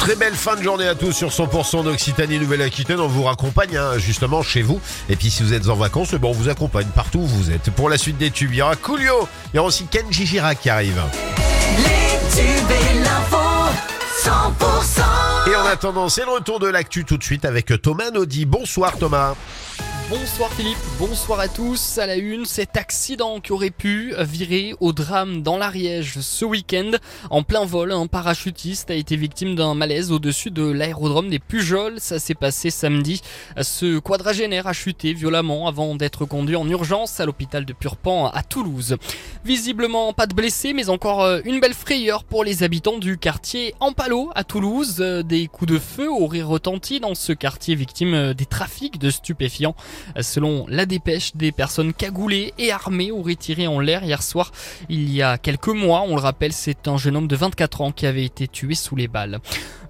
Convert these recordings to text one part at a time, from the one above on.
Très belle fin de journée à tous sur 100% d'Occitanie Nouvelle-Aquitaine. On vous raccompagne hein, justement chez vous. Et puis si vous êtes en vacances, eh ben, on vous accompagne partout où vous êtes. Pour la suite des tubes, il y aura Coolio, il y aura aussi Kenji Girac qui arrive. Les tubes et l'info, 100% Et en attendant, c'est le retour de l'actu tout de suite avec Thomas Naudy. Bonsoir Thomas. Bonsoir Philippe, bonsoir à tous. À la une, cet accident qui aurait pu virer au drame dans l'Ariège ce week-end. En plein vol, un parachutiste a été victime d'un malaise au-dessus de l'aérodrome des Pujols. Ça s'est passé samedi. Ce quadragénaire a chuté violemment avant d'être conduit en urgence à l'hôpital de Purpan à Toulouse. Visiblement pas de blessés, mais encore euh, une belle frayeur pour les habitants du quartier Ampalo à Toulouse. Euh, Des coups de feu auraient retenti dans ce quartier victime euh, des trafics de stupéfiants. Selon la dépêche, des personnes cagoulées et armées auraient tiré en l'air hier soir. Il y a quelques mois, on le rappelle, c'est un jeune homme de 24 ans qui avait été tué sous les balles.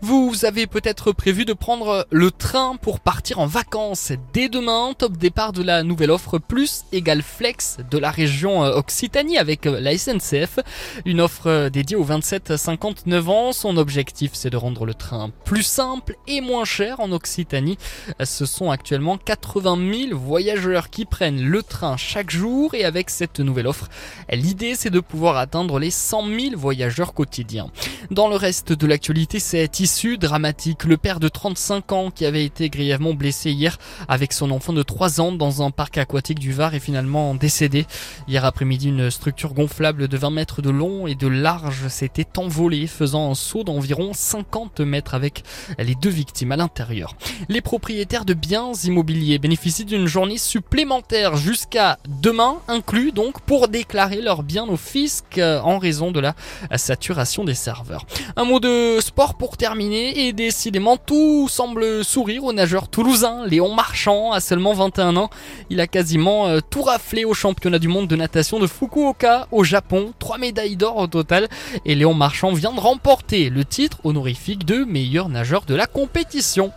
Vous avez peut-être prévu de prendre le train pour partir en vacances dès demain. Top départ de la nouvelle offre Plus égale Flex de la région euh, Occitanie avec euh, la SNCF. Une offre euh, dédiée aux 27-59 ans. Son objectif c'est de rendre le train plus simple et moins cher en Occitanie. Ce sont actuellement 80 000 voyageurs qui prennent le train chaque jour et avec cette nouvelle offre, l'idée c'est de pouvoir atteindre les 100 000 voyageurs quotidiens. Dans le reste de l'actualité, c'est issu dramatique. Le père de 35 ans qui avait été grièvement blessé hier avec son enfant de 3 ans dans un parc aquatique du Var est finalement décédé. Hier après-midi, une structure gonflable de 20 mètres de long et de large s'était envolée faisant un saut d'environ 50 mètres avec les deux victimes à l'intérieur. Les propriétaires de biens immobiliers bénéficient d'une journée supplémentaire jusqu'à demain inclus donc pour déclarer leurs biens au fisc euh, en raison de la saturation des serveurs. Un mot de sport pour terminer et décidément tout semble sourire au nageur toulousain Léon Marchand à seulement 21 ans. Il a quasiment euh, tout raflé au championnat du monde de natation de Fukuoka au Japon, trois médailles d'or au total et Léon Marchand vient de remporter le titre honorifique de meilleur nageur de la compétition.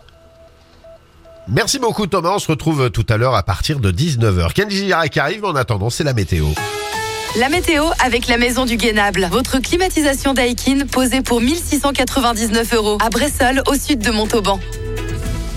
Merci beaucoup Thomas, on se retrouve tout à l'heure à partir de 19h. Kenji Girac arrive, en attendant c'est la météo. La météo avec la maison du Guénable. Votre climatisation Daikin posée pour 1699 euros à Bressol au sud de Montauban.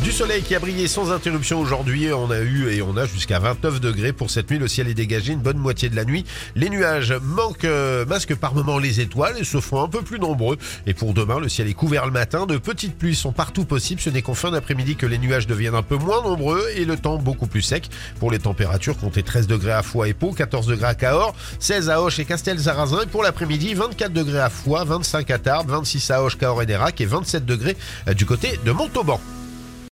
Du soleil qui a brillé sans interruption aujourd'hui. On a eu et on a jusqu'à 29 degrés pour cette nuit. Le ciel est dégagé une bonne moitié de la nuit. Les nuages manquent, euh, masquent par moments les étoiles et se font un peu plus nombreux. Et pour demain, le ciel est couvert le matin. De petites pluies sont partout possibles. Ce n'est qu'en fin d'après-midi que les nuages deviennent un peu moins nombreux et le temps beaucoup plus sec. Pour les températures, comptez 13 degrés à Foix et Pau, 14 degrés à Cahors, 16 à Hoche et Castel-Zarazin. Et pour l'après-midi, 24 degrés à Foix, 25 à Tarbes, 26 à Hoche, Cahors et Nérac et 27 degrés euh, du côté de Montauban.